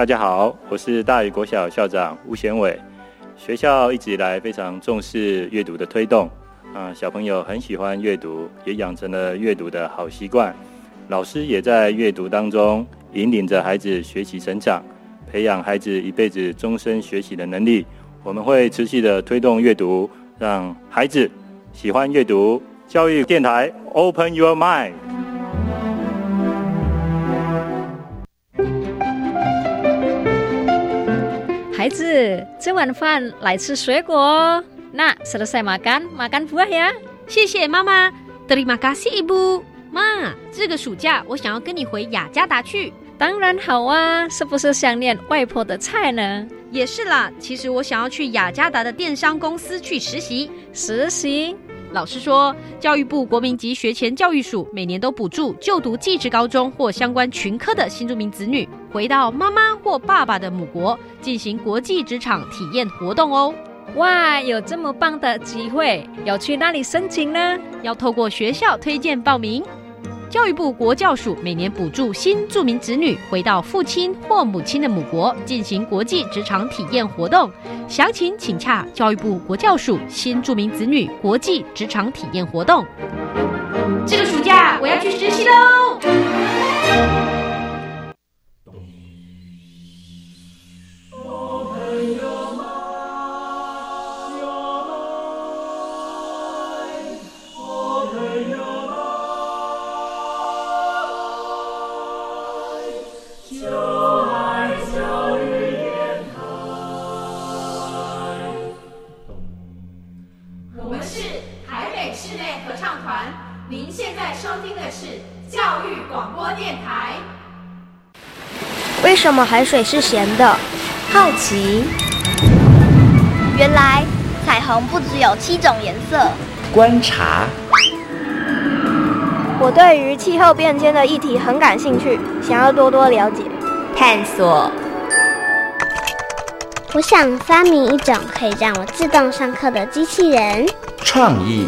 大家好，我是大宇国小校长吴贤伟。学校一直以来非常重视阅读的推动，啊，小朋友很喜欢阅读，也养成了阅读的好习惯。老师也在阅读当中引领着孩子学习成长，培养孩子一辈子终身学习的能力。我们会持续的推动阅读，让孩子喜欢阅读。教育电台，Open Your Mind。孩子，吃晚饭来吃水果。那 selesai makan makan buah ya。谢谢妈妈。Terima kasih ibu。妈，这个暑假我想要跟你回雅加达去。当然好啊，是不是想念外婆的菜呢？也是啦。其实我想要去雅加达的电商公司去实习。实习？老师说，教育部国民及学前教育署每年都补助就读技职高中或相关群科的新住民子女，回到妈妈或爸爸的母国进行国际职场体验活动哦。哇，有这么棒的机会，要去哪里申请呢？要透过学校推荐报名。教育部国教署每年补助新住民子女回到父亲或母亲的母国进行国际职场体验活动，详情请洽教育部国教署新住民子女国际职场体验活动。这个暑假我要去实习喽！为什么海水是咸的？好奇。原来彩虹不只有七种颜色。观察。我对于气候变迁的议题很感兴趣，想要多多了解。探索。我想发明一种可以让我自动上课的机器人。创意。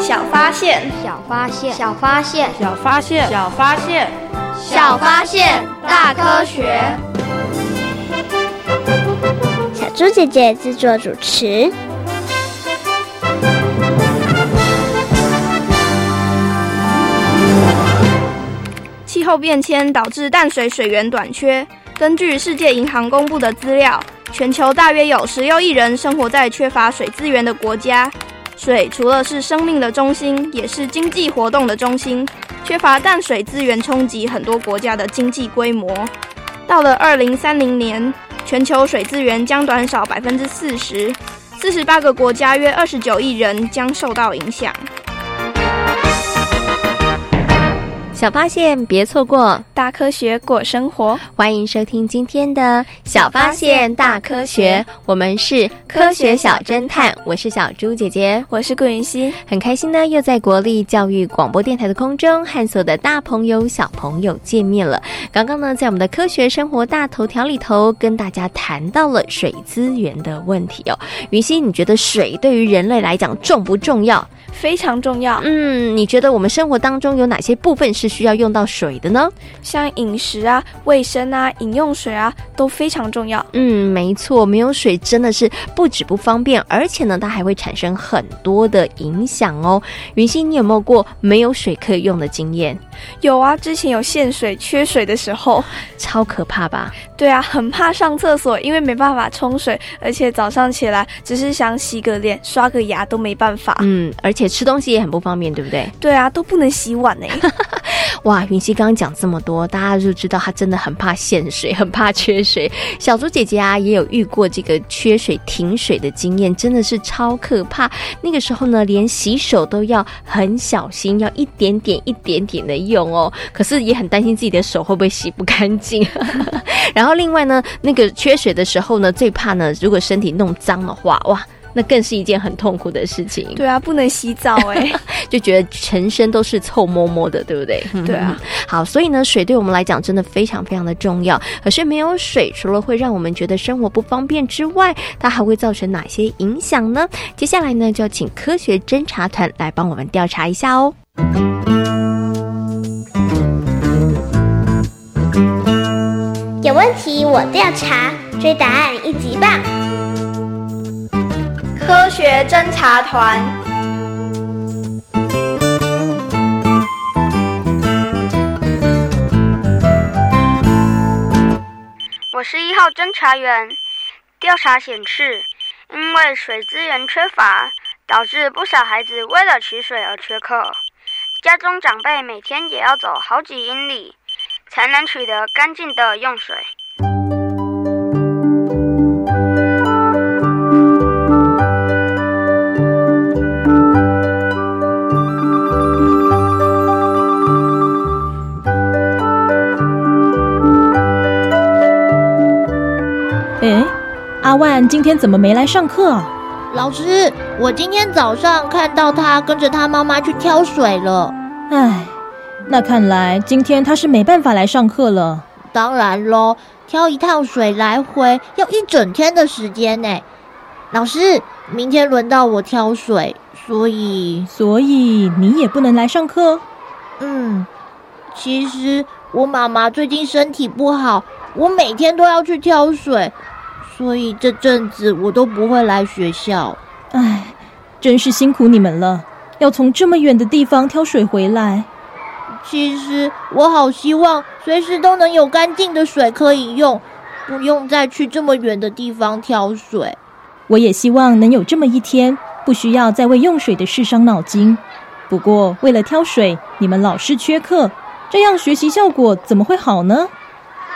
小发现，小发现，小发现，小发现，小发现，小发现，大科学。小猪姐姐制作主持。气候变迁导致淡水水源短缺。根据世界银行公布的资料，全球大约有十六亿人生活在缺乏水资源的国家。水除了是生命的中心，也是经济活动的中心。缺乏淡水资源，冲击很多国家的经济规模。到了二零三零年，全球水资源将短少百分之四十，四十八个国家约二十九亿人将受到影响。小发现，别错过大科学过生活。欢迎收听今天的小发现大科学，我们是科学小侦探，我是小猪姐姐，我是顾云熙，很开心呢，又在国立教育广播电台的空中和所有的大朋友小朋友见面了。刚刚呢，在我们的科学生活大头条里头，跟大家谈到了水资源的问题哦。云熙，你觉得水对于人类来讲重不重要？非常重要。嗯，你觉得我们生活当中有哪些部分是需要用到水的呢？像饮食啊、卫生啊、饮用水啊，都非常重要。嗯，没错，没有水真的是不止不方便，而且呢，它还会产生很多的影响哦。云溪，你有没有过没有水可以用的经验？有啊，之前有限水、缺水的时候，超可怕吧？对啊，很怕上厕所，因为没办法冲水，而且早上起来只是想洗个脸、刷个牙都没办法。嗯，而且吃东西也很不方便，对不对？对啊，都不能洗碗呢。哇，云溪刚刚讲这么多，大家就知道她真的很怕限水，很怕缺水。小猪姐姐啊，也有遇过这个缺水停水的经验，真的是超可怕。那个时候呢，连洗手都要很小心，要一点点、一点点的用哦。可是也很担心自己的手会不会洗不干净。然后另外呢，那个缺水的时候呢，最怕呢，如果身体弄脏的话，哇。那更是一件很痛苦的事情。对啊，不能洗澡哎，就觉得全身都是臭摸摸的，对不对？对啊。好，所以呢，水对我们来讲真的非常非常的重要。可是没有水，除了会让我们觉得生活不方便之外，它还会造成哪些影响呢？接下来呢，就要请科学侦查团来帮我们调查一下哦。有问题我调查，追答案一级棒！科学侦查团，我是一号侦查员。调查显示，因为水资源缺乏，导致不少孩子为了取水而缺课，家中长辈每天也要走好几英里。才能取得干净的用水。今天怎么没来上课啊？老师，我今天早上看到他跟着他妈妈去挑水了。唉。那看来今天他是没办法来上课了。当然喽，挑一趟水来回要一整天的时间呢。老师，明天轮到我挑水，所以所以你也不能来上课。嗯，其实我妈妈最近身体不好，我每天都要去挑水，所以这阵子我都不会来学校。唉，真是辛苦你们了，要从这么远的地方挑水回来。其实我好希望随时都能有干净的水可以用，不用再去这么远的地方挑水。我也希望能有这么一天，不需要再为用水的事伤脑筋。不过为了挑水，你们老是缺课，这样学习效果怎么会好呢？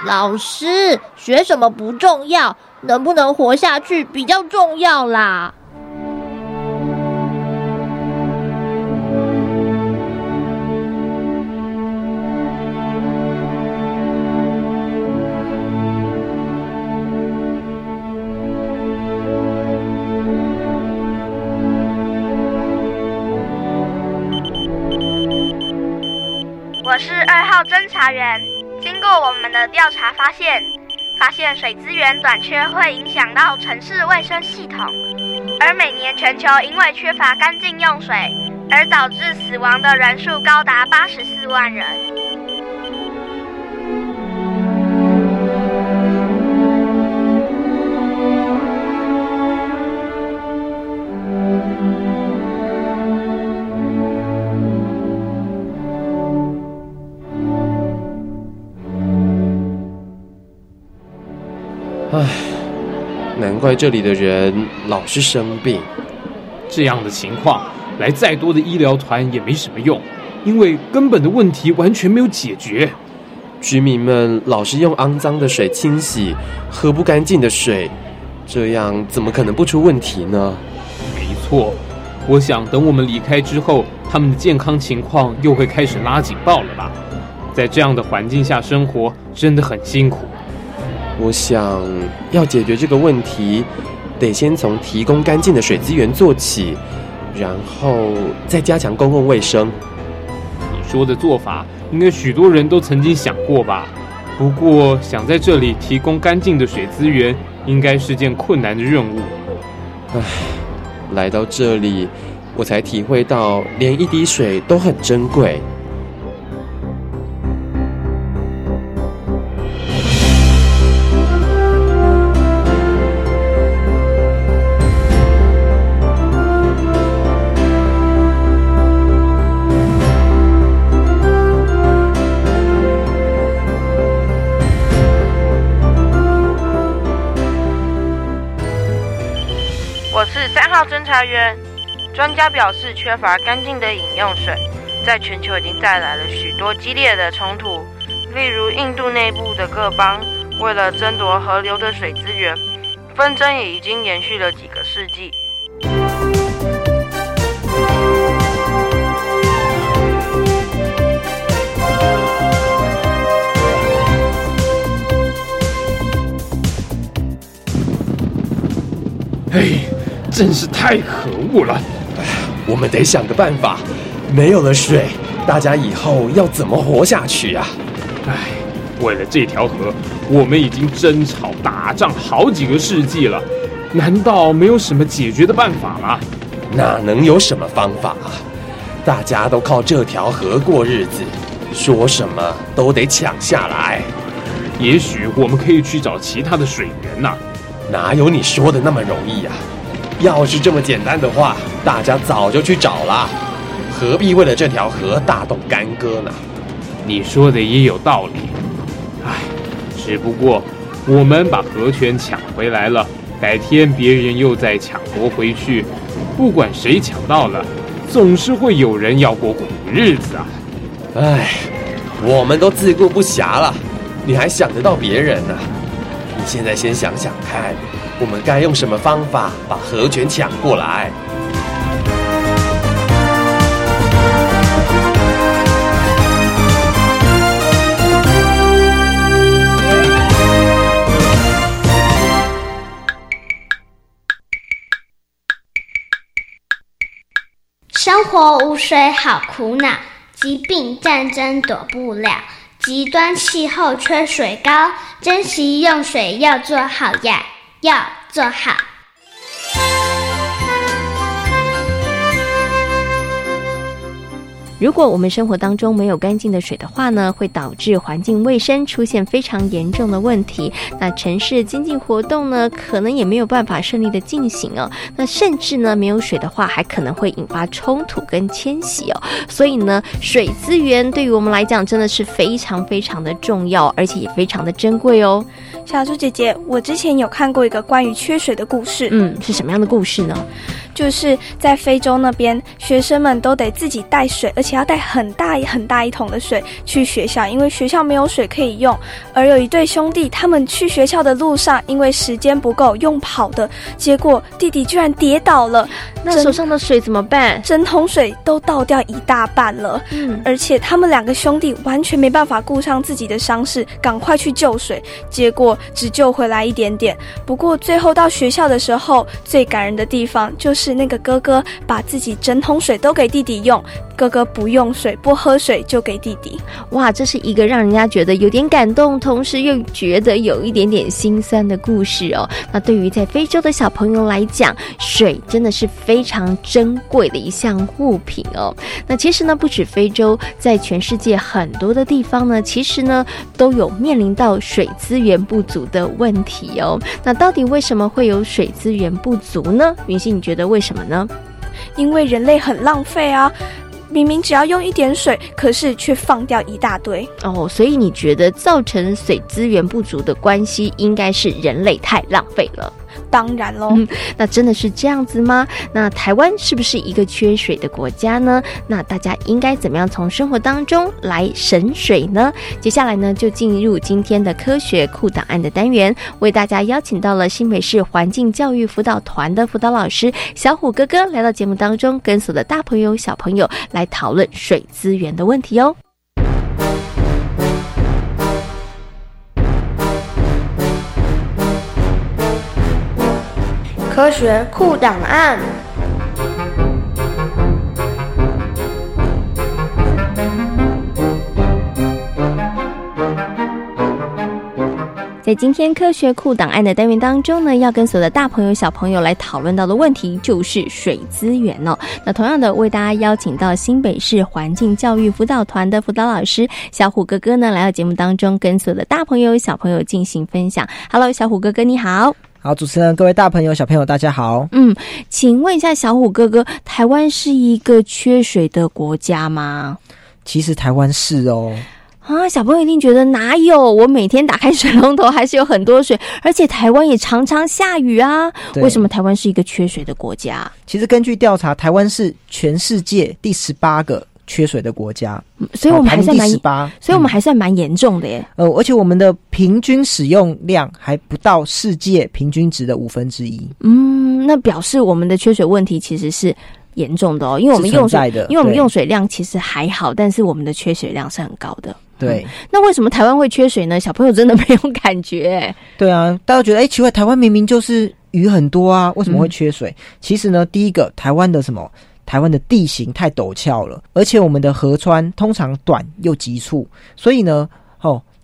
老师学什么不重要，能不能活下去比较重要啦。我是二号侦查员。过我们的调查发现，发现水资源短缺会影响到城市卫生系统，而每年全球因为缺乏干净用水而导致死亡的人数高达八十四万人。唉，难怪这里的人老是生病。这样的情况，来再多的医疗团也没什么用，因为根本的问题完全没有解决。居民们老是用肮脏的水清洗，喝不干净的水，这样怎么可能不出问题呢？没错，我想等我们离开之后，他们的健康情况又会开始拉警报了吧？在这样的环境下生活，真的很辛苦。我想要解决这个问题，得先从提供干净的水资源做起，然后再加强公共卫生。你说的做法，应该许多人都曾经想过吧？不过，想在这里提供干净的水资源，应该是件困难的任务。唉，来到这里，我才体会到，连一滴水都很珍贵。侦查员专家表示，缺乏干净的饮用水，在全球已经带来了许多激烈的冲突。例如，印度内部的各邦为了争夺河流的水资源，纷争也已经延续了几个世纪。嘿。真是太可恶了！哎，我们得想个办法。没有了水，大家以后要怎么活下去呀？哎，为了这条河，我们已经争吵打仗好几个世纪了，难道没有什么解决的办法吗？哪能有什么方法啊？大家都靠这条河过日子，说什么都得抢下来。也许我们可以去找其他的水源呐。哪有你说的那么容易呀？要是这么简单的话，大家早就去找了，何必为了这条河大动干戈呢？你说的也有道理，唉，只不过我们把河权抢回来了，改天别人又再抢夺回去，不管谁抢到了，总是会有人要过苦日子啊！唉，我们都自顾不暇了，你还想得到别人呢？你现在先想想看，我们该用什么方法把河泉抢过来？生活无水好苦恼，疾病战争躲不了，极端气候缺水高，珍惜用水要做好呀，要做好。如果我们生活当中没有干净的水的话呢，会导致环境卫生出现非常严重的问题。那城市经济活动呢，可能也没有办法顺利的进行哦。那甚至呢，没有水的话，还可能会引发冲突跟迁徙哦。所以呢，水资源对于我们来讲真的是非常非常的重要，而且也非常的珍贵哦。小猪姐姐，我之前有看过一个关于缺水的故事。嗯，是什么样的故事呢？就是在非洲那边，学生们都得自己带水，而且要带很大很大一桶的水去学校，因为学校没有水可以用。而有一对兄弟，他们去学校的路上，因为时间不够，用跑的，结果弟弟居然跌倒了，那手上的水怎么办？整桶水都倒掉一大半了。嗯，而且他们两个兄弟完全没办法顾上自己的伤势，赶快去救水，结果只救回来一点点。不过最后到学校的时候，最感人的地方就是。是那个哥哥把自己整桶水都给弟弟用，哥哥不用水不喝水就给弟弟。哇，这是一个让人家觉得有点感动，同时又觉得有一点点心酸的故事哦。那对于在非洲的小朋友来讲，水真的是非常珍贵的一项物品哦。那其实呢，不止非洲，在全世界很多的地方呢，其实呢都有面临到水资源不足的问题哦。那到底为什么会有水资源不足呢？云溪，你觉得？为什么呢？因为人类很浪费啊！明明只要用一点水，可是却放掉一大堆哦。所以你觉得造成水资源不足的关系，应该是人类太浪费了。当然喽，那真的是这样子吗？那台湾是不是一个缺水的国家呢？那大家应该怎么样从生活当中来省水呢？接下来呢，就进入今天的科学库档案的单元，为大家邀请到了新北市环境教育辅导团的辅导老师小虎哥哥来到节目当中，跟所有的大朋友小朋友来讨论水资源的问题哦。科学库档案。在今天科学库档案的单元当中呢，要跟所有的大朋友小朋友来讨论到的问题就是水资源哦。那同样的，为大家邀请到新北市环境教育辅导团的辅导老师小虎哥哥呢，来到节目当中，跟所有的大朋友小朋友进行分享。Hello，小虎哥哥，你好。好，主持人，各位大朋友、小朋友，大家好。嗯，请问一下，小虎哥哥，台湾是一个缺水的国家吗？其实台湾是哦。啊，小朋友一定觉得哪有？我每天打开水龙头还是有很多水，而且台湾也常常下雨啊。为什么台湾是一个缺水的国家？其实根据调查，台湾是全世界第十八个。缺水的国家，所以我们还算蛮，所以我们还算蛮严重的耶。呃，而且我们的平均使用量还不到世界平均值的五分之一。嗯，那表示我们的缺水问题其实是严重的哦，因为我们用水，因为我们用水量其实还好，但是我们的缺水量是很高的。对，那为什么台湾会缺水呢？小朋友真的没有感觉。对啊，大家觉得哎，奇怪，台湾明明就是雨很多啊，为什么会缺水？其实呢，第一个，台湾的什么？台湾的地形太陡峭了，而且我们的河川通常短又急促，所以呢，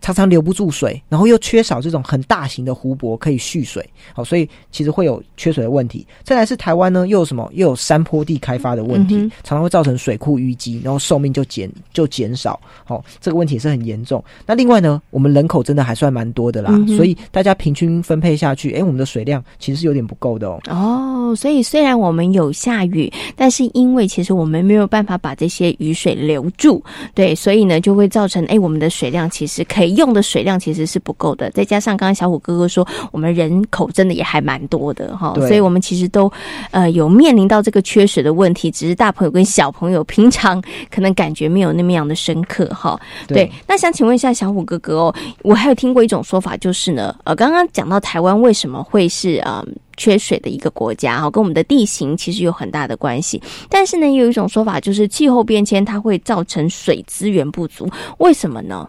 常常留不住水，然后又缺少这种很大型的湖泊可以蓄水，好，所以其实会有缺水的问题。再来是台湾呢，又有什么？又有山坡地开发的问题，常常会造成水库淤积，然后寿命就减就减少。好，这个问题也是很严重。那另外呢，我们人口真的还算蛮多的啦，所以大家平均分配下去，哎，我们的水量其实是有点不够的哦。哦，所以虽然我们有下雨，但是因为其实我们没有办法把这些雨水留住，对，所以呢就会造成哎，我们的水量其实可以用的水量其实是不够的。再加上刚刚小虎哥哥说，我们人口真的也还蛮多的哈，所以我们其实都呃有面临到这个缺水的问题，只是大朋友跟小朋友平常可能感觉没有那么样的深刻哈。对，那想请问一下小虎哥哥哦，我还有听过一种说法，就是呢，呃，刚刚讲到台湾为什么会是呃缺水的一个国家哈，跟我们的地形其实有很大的关系。但是呢，有一种说法就是气候变迁它会造成水资源不足，为什么呢？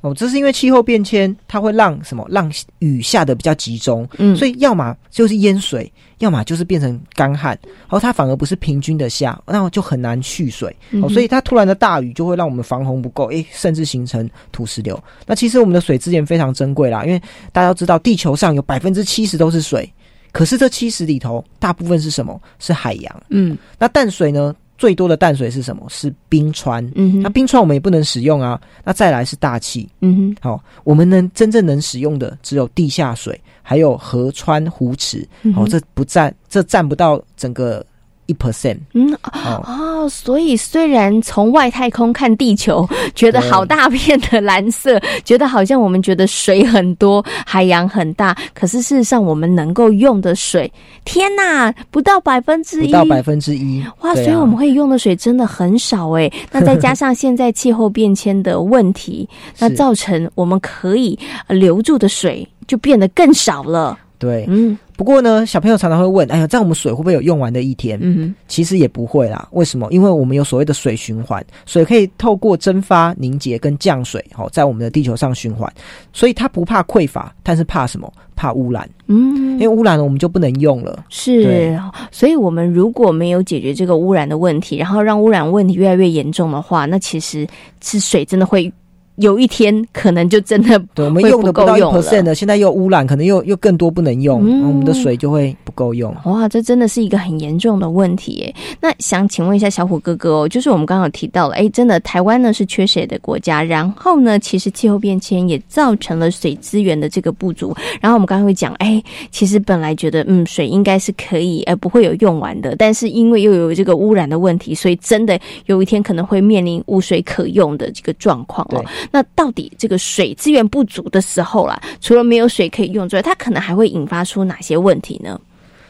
哦，这是因为气候变迁，它会让什么？让雨下的比较集中，嗯，所以要么就是淹水，要么就是变成干旱，然后它反而不是平均的下，那就很难蓄水。哦，所以它突然的大雨就会让我们防洪不够，诶，甚至形成土石流。那其实我们的水资源非常珍贵啦，因为大家都知道，地球上有百分之七十都是水，可是这七十里头大部分是什么？是海洋。嗯，那淡水呢？最多的淡水是什么？是冰川。嗯哼，那冰川我们也不能使用啊。那再来是大气。嗯哼，好，我们能真正能使用的只有地下水，还有河川湖池。哦，这不占，这占不到整个。一 percent，嗯哦，所以虽然从外太空看地球，觉得好大片的蓝色，觉得好像我们觉得水很多，海洋很大，可是事实上我们能够用的水，天哪，不到百分之一，不到百分之一，哇！所以我们会用的水真的很少哎。那再 加上现在气候变迁的问题，那造成我们可以留住的水就变得更少了。对，嗯。不过呢，小朋友常常会问：“哎呀，这样我们水会不会有用完的一天？”嗯，其实也不会啦。为什么？因为我们有所谓的水循环，水可以透过蒸发、凝结跟降水，好在我们的地球上循环，所以它不怕匮乏，但是怕什么？怕污染。嗯，因为污染了，我们就不能用了。是，所以我们如果没有解决这个污染的问题，然后让污染问题越来越严重的话，那其实是水真的会。有一天可能就真的对我们用的不到一 percent 的，现在又污染，可能又又更多不能用，我们的水就会不够用。哇，这真的是一个很严重的问题耶。那想请问一下小虎哥哥哦，就是我们刚刚有提到了，哎，真的台湾呢是缺水的国家，然后呢，其实气候变迁也造成了水资源的这个不足。然后我们刚刚会讲，哎，其实本来觉得嗯水应该是可以，呃不会有用完的，但是因为又有这个污染的问题，所以真的有一天可能会面临无水可用的这个状况哦。那到底这个水资源不足的时候啦，除了没有水可以用之外，它可能还会引发出哪些问题呢？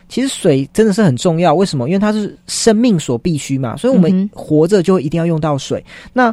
其实水真的是很重要，为什么？因为它是生命所必须嘛，所以我们活着就一定要用到水。那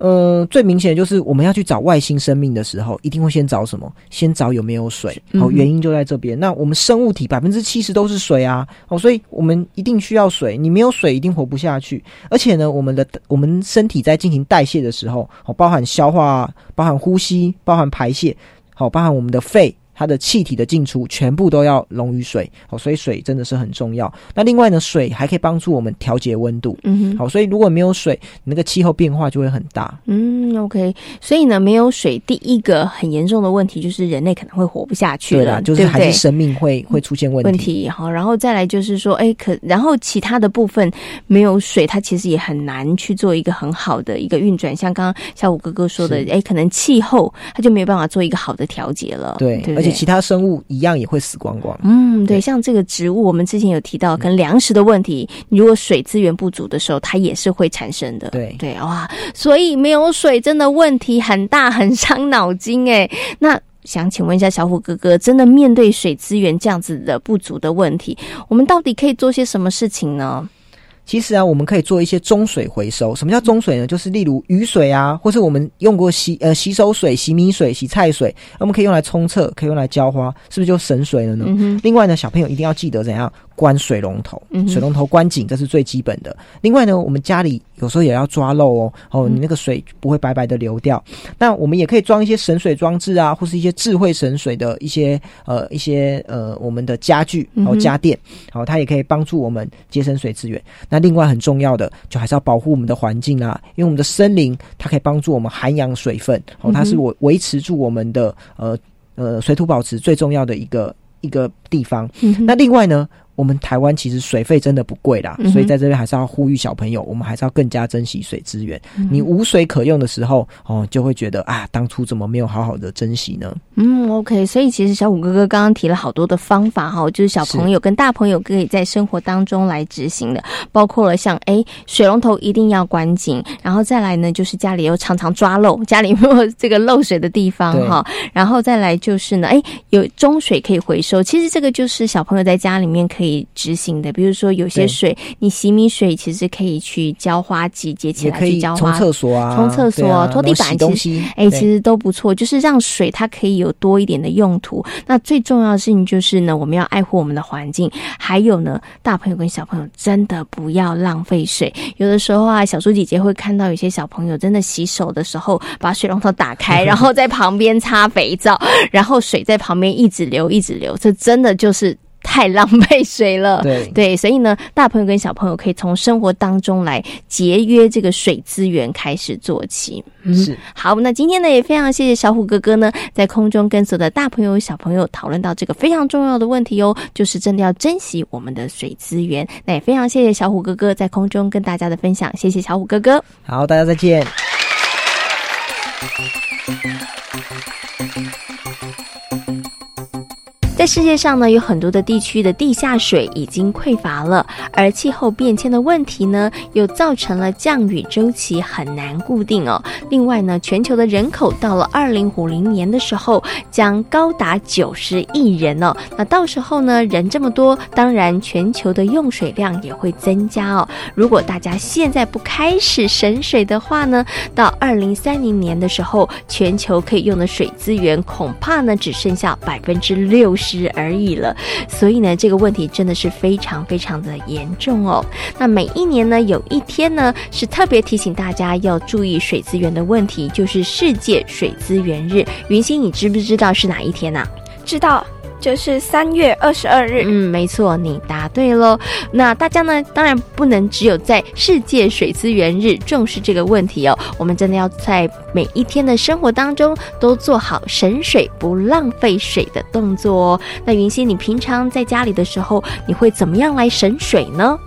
呃，最明显的就是我们要去找外星生命的时候，一定会先找什么？先找有没有水。好，原因就在这边。那我们生物体百分之七十都是水啊，哦，所以我们一定需要水。你没有水，一定活不下去。而且呢，我们的我们身体在进行代谢的时候，哦，包含消化、包含呼吸、包含排泄，好，包含我们的肺。它的气体的进出全部都要溶于水，好，所以水真的是很重要。那另外呢，水还可以帮助我们调节温度，嗯哼，好，所以如果没有水，那个气候变化就会很大。嗯，OK，所以呢，没有水，第一个很严重的问题就是人类可能会活不下去了，就是还是生命会会出现问题。问题好，然后再来就是说，哎，可然后其他的部分没有水，它其实也很难去做一个很好的一个运转。像刚刚小五哥哥说的，哎，可能气候它就没有办法做一个好的调节了。对，而且。其他生物一样也会死光光。嗯，对，像这个植物，我们之前有提到，可能粮食的问题，如果水资源不足的时候，它也是会产生的。对对，哇，所以没有水真的问题很大，很伤脑筋哎。那想请问一下小虎哥哥，真的面对水资源这样子的不足的问题，我们到底可以做些什么事情呢？其实啊，我们可以做一些中水回收。什么叫中水呢？就是例如雨水啊，或是我们用过洗呃洗手水、洗米水、洗菜水，我们可以用来冲厕，可以用来浇花，是不是就省水了呢？另外呢，小朋友一定要记得怎样。关水龙头，嗯水龙头关紧，这是最基本的。另外呢，我们家里有时候也要抓漏哦，哦，你那个水不会白白的流掉。那我们也可以装一些省水装置啊，或是一些智慧省水的一些呃一些呃我们的家具嗯哼哦家电，好、它也可以帮助我们节省水资源。那另外很重要的，就还是要保护我们的环境啊，因为我们的森林它可以帮助我们涵养水分，哦，它是我维持住我们的呃呃水土保持最重要的一个一个地方。嗯那另外呢，我们台湾其实水费真的不贵啦，嗯所以在这边还是要呼吁小朋友，我们还是要更加珍惜水资源。嗯你无水可用的时候，哦，就会觉得啊，当初怎么没有好好的珍惜呢？嗯，OK，所以其实小虎哥哥刚刚提了好多的方法哈，就是小朋友跟大朋友可以在生活当中来执行的，包括了像哎水龙头一定要关紧，然后再来呢就是家里又常常抓漏，家里没有这个漏水的地方哈，然后再来就是呢哎有中水可以回收，其实这个就是小朋友在家里面可以执行的，比如说有些水你洗米水其实可以去浇花季节起来去浇花，冲厕所啊冲厕所、啊拖地板其实西哎、对其实都不错，就是让水它可以有多一点的用途。那最重要的事情就是呢，我们要爱护我们的环境，还有呢，大朋友跟小朋友真的不要浪费水。有的时候啊，小猪姐姐会看到有些小朋友真的洗手的时候，把水龙头打开，然后在旁边擦肥皂，然后水在旁边一直流一直流，这真的就是。太浪费水了，对对，所以呢，大朋友跟小朋友可以从生活当中来节约这个水资源开始做起。嗯是好，那今天呢也非常谢谢小虎哥哥呢，在空中跟所有的大朋友小朋友讨论到这个非常重要的问题哦，就是真的要珍惜我们的水资源。那也非常谢谢小虎哥哥在空中跟大家的分享，谢谢小虎哥哥。好，大家再见。在世界上呢，有很多的地区的地下水已经匮乏了，而气候变迁的问题呢，又造成了降雨周期很难固定哦。另外呢，全球的人口到了二零五零年的时候，将高达九十亿人哦。那到时候呢，人这么多，当然全球的用水量也会增加哦。如果大家现在不开始省水的话呢，到二零三零年的时候，全球可以用的水资源恐怕呢只剩下百分之六十之而已了。所以呢，这个问题真的是非常非常的严重哦。那每一年呢，有一天呢是特别提醒大家要注意水资源的问题，就是世界水资源日。云星，你知不知道是哪一天呢、知道，就是三月二十二日。嗯，没错，你答对喽。那大家呢，当然不能只有在世界水资源日重视这个问题哦，我们真的要在每一天的生活当中都做好省水不浪费水的动作哦。那云溪，你平常在家里的时候，你会怎么样来省水呢？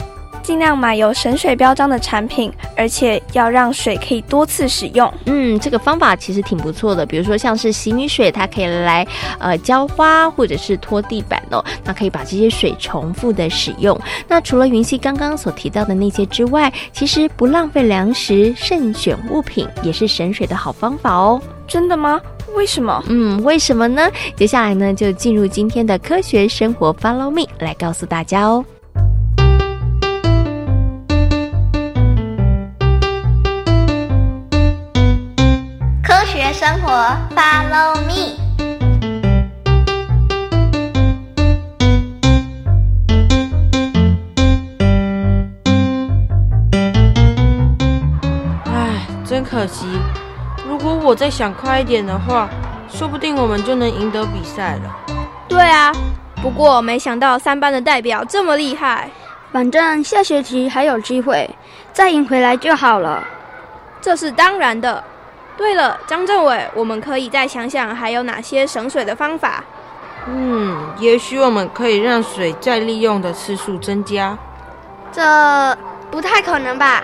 尽量买有省水标章的产品，而且要让水可以多次使用。嗯，这个方法其实挺不错的。比如说像是洗米水，它可以来呃浇花或者是拖地板哦，那可以把这些水重复的使用。那除了云溪刚刚所提到的那些之外，其实不浪费粮食、慎选物品也是省水的好方法哦。真的吗？为什么？嗯，为什么呢？接下来呢，就进入今天的科学生活，Follow me 来告诉大家哦。生活，Follow me。唉，真可惜。如果我再想快一点的话，说不定我们就能赢得比赛了。对啊，不过没想到三班的代表这么厉害。反正下学期还有机会，再赢回来就好了。这是当然的。对了，张政委，我们可以再想想还有哪些省水的方法。嗯，也许我们可以让水再利用的次数增加。这不太可能吧？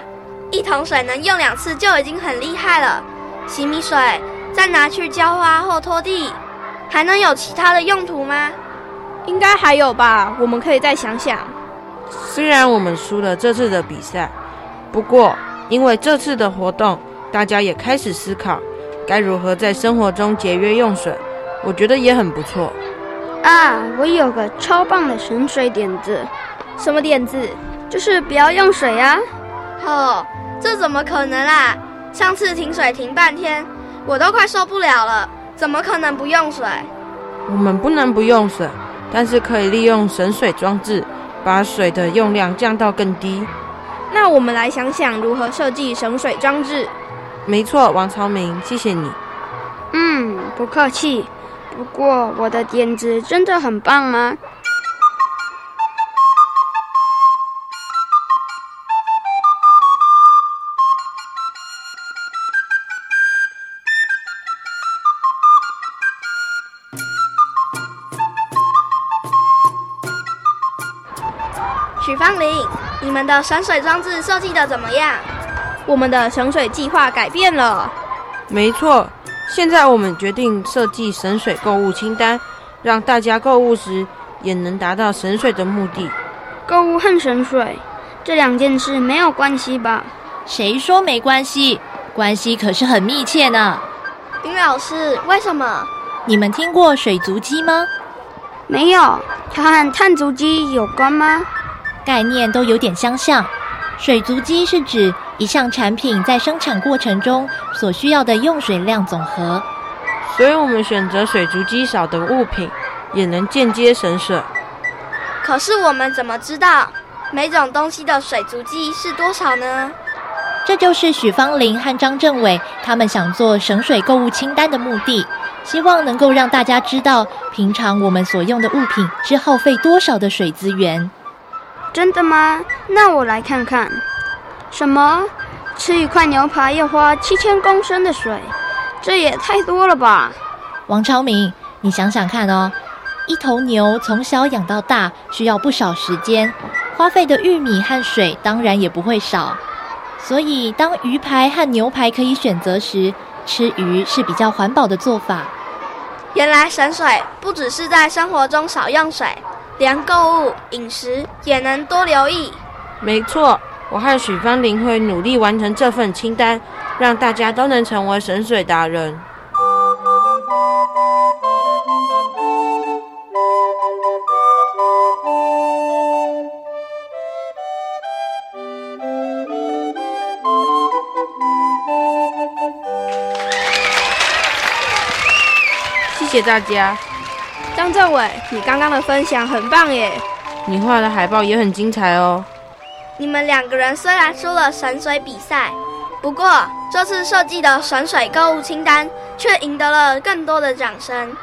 一桶水能用两次就已经很厉害了。洗米水再拿去浇花或拖地，还能有其他的用途吗？应该还有吧，我们可以再想想。虽然我们输了这次的比赛，不过因为这次的活动，大家也开始思考该如何在生活中节约用水，我觉得也很不错。啊，我有个超棒的省水点子。什么点子？就是不要用水啊！哦，这怎么可能啦？上次停水停半天，我都快受不了了，怎么可能不用水？我们不能不用水，但是可以利用省水装置，把水的用量降到更低。那我们来想想如何设计省水装置。没错，王超明，谢谢你。嗯，不客气。不过我的点子真的很棒吗？许芳玲，你们的省水装置设计的怎么样？我们的省水计划改变了。没错，现在我们决定设计省水购物清单，让大家购物时也能达到省水的目的。购物和省水这两件事没有关系吧？谁说没关系？关系可是很密切呢。丁老师，为什么？你们听过水足迹吗？没有，它和碳足迹有关吗？概念都有点相像。水足迹是指一项产品在生产过程中所需要的用水量总和，所以我们选择水足迹少的物品，也能间接省水。可是我们怎么知道每种东西的水足迹是多少呢？这就是许芳玲和张政伟他们想做省水购物清单的目的，希望能够让大家知道平常我们所用的物品是耗费多少的水资源。真的吗？那我来看看。什么？吃一块牛排要花七千公升的水，这也太多了吧！王超明，你想想看哦，一头牛从小养到大需要不少时间，花费的玉米和水当然也不会少。所以，当鱼排和牛排可以选择时，吃鱼是比较环保的做法。原来省水不只是在生活中少用水。连购物、饮食也能多留意。没错，我和许芳玲会努力完成这份清单，让大家都能成为神水达人。谢谢大家。张政委，你刚刚的分享很棒耶！你画的海报也很精彩哦。你们两个人虽然输了省水比赛，不过这次设计的省水购物清单却赢得了更多的掌声。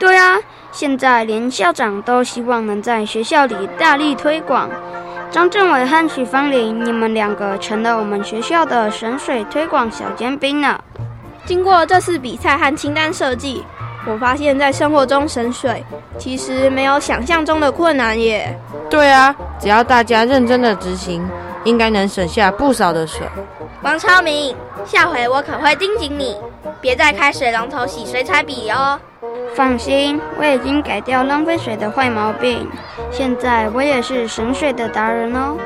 对啊，现在连校长都希望能在学校里大力推广。张政伟和许芳玲，你们两个成了我们学校的省水推广小尖兵呢。经过这次比赛和清单设计。我发现，在生活中省水其实没有想象中的困难耶。对啊，只要大家认真的执行，应该能省下不少的水。王超明，下回我可会盯紧你，别再开水龙头洗水彩笔哦。放心，我已经改掉浪费水的坏毛病，现在我也是省水的达人哦。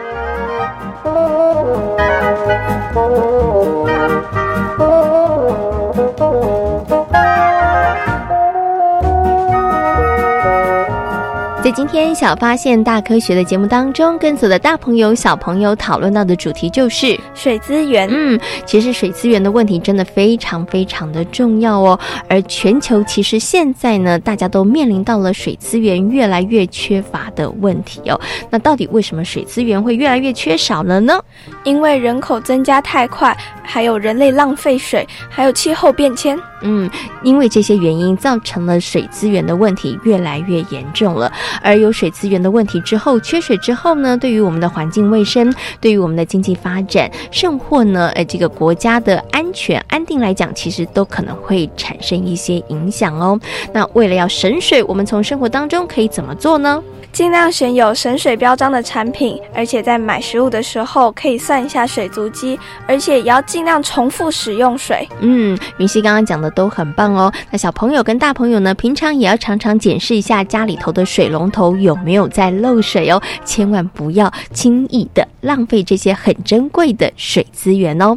在今天小发现大科学的节目当中，跟所有的大朋友、小朋友讨论到的主题就是水资源。嗯，其实水资源的问题真的非常非常的重要哦。而全球其实现在呢，大家都面临到了水资源越来越缺乏的问题哦。那到底为什么水资源会越来越缺少了呢？因为人口增加太快，还有人类浪费水，还有气候变迁。嗯，因为这些原因造成了水资源的问题越来越严重了。而有水资源的问题之后，缺水之后呢，对于我们的环境卫生，对于我们的经济发展，甚或呢，呃，这个国家的安全安定来讲，其实都可能会产生一些影响哦。那为了要省水，我们从生活当中可以怎么做呢？尽量选有省水标章的产品，而且在买食物的时候可以算一下水足迹，而且也要尽量重复使用水。嗯，云溪刚刚讲的都很棒哦。那小朋友跟大朋友呢，平常也要常常检视一下家里头的水龙头有没有在漏水哦，千万不要轻易的浪费这些很珍贵的水资源哦。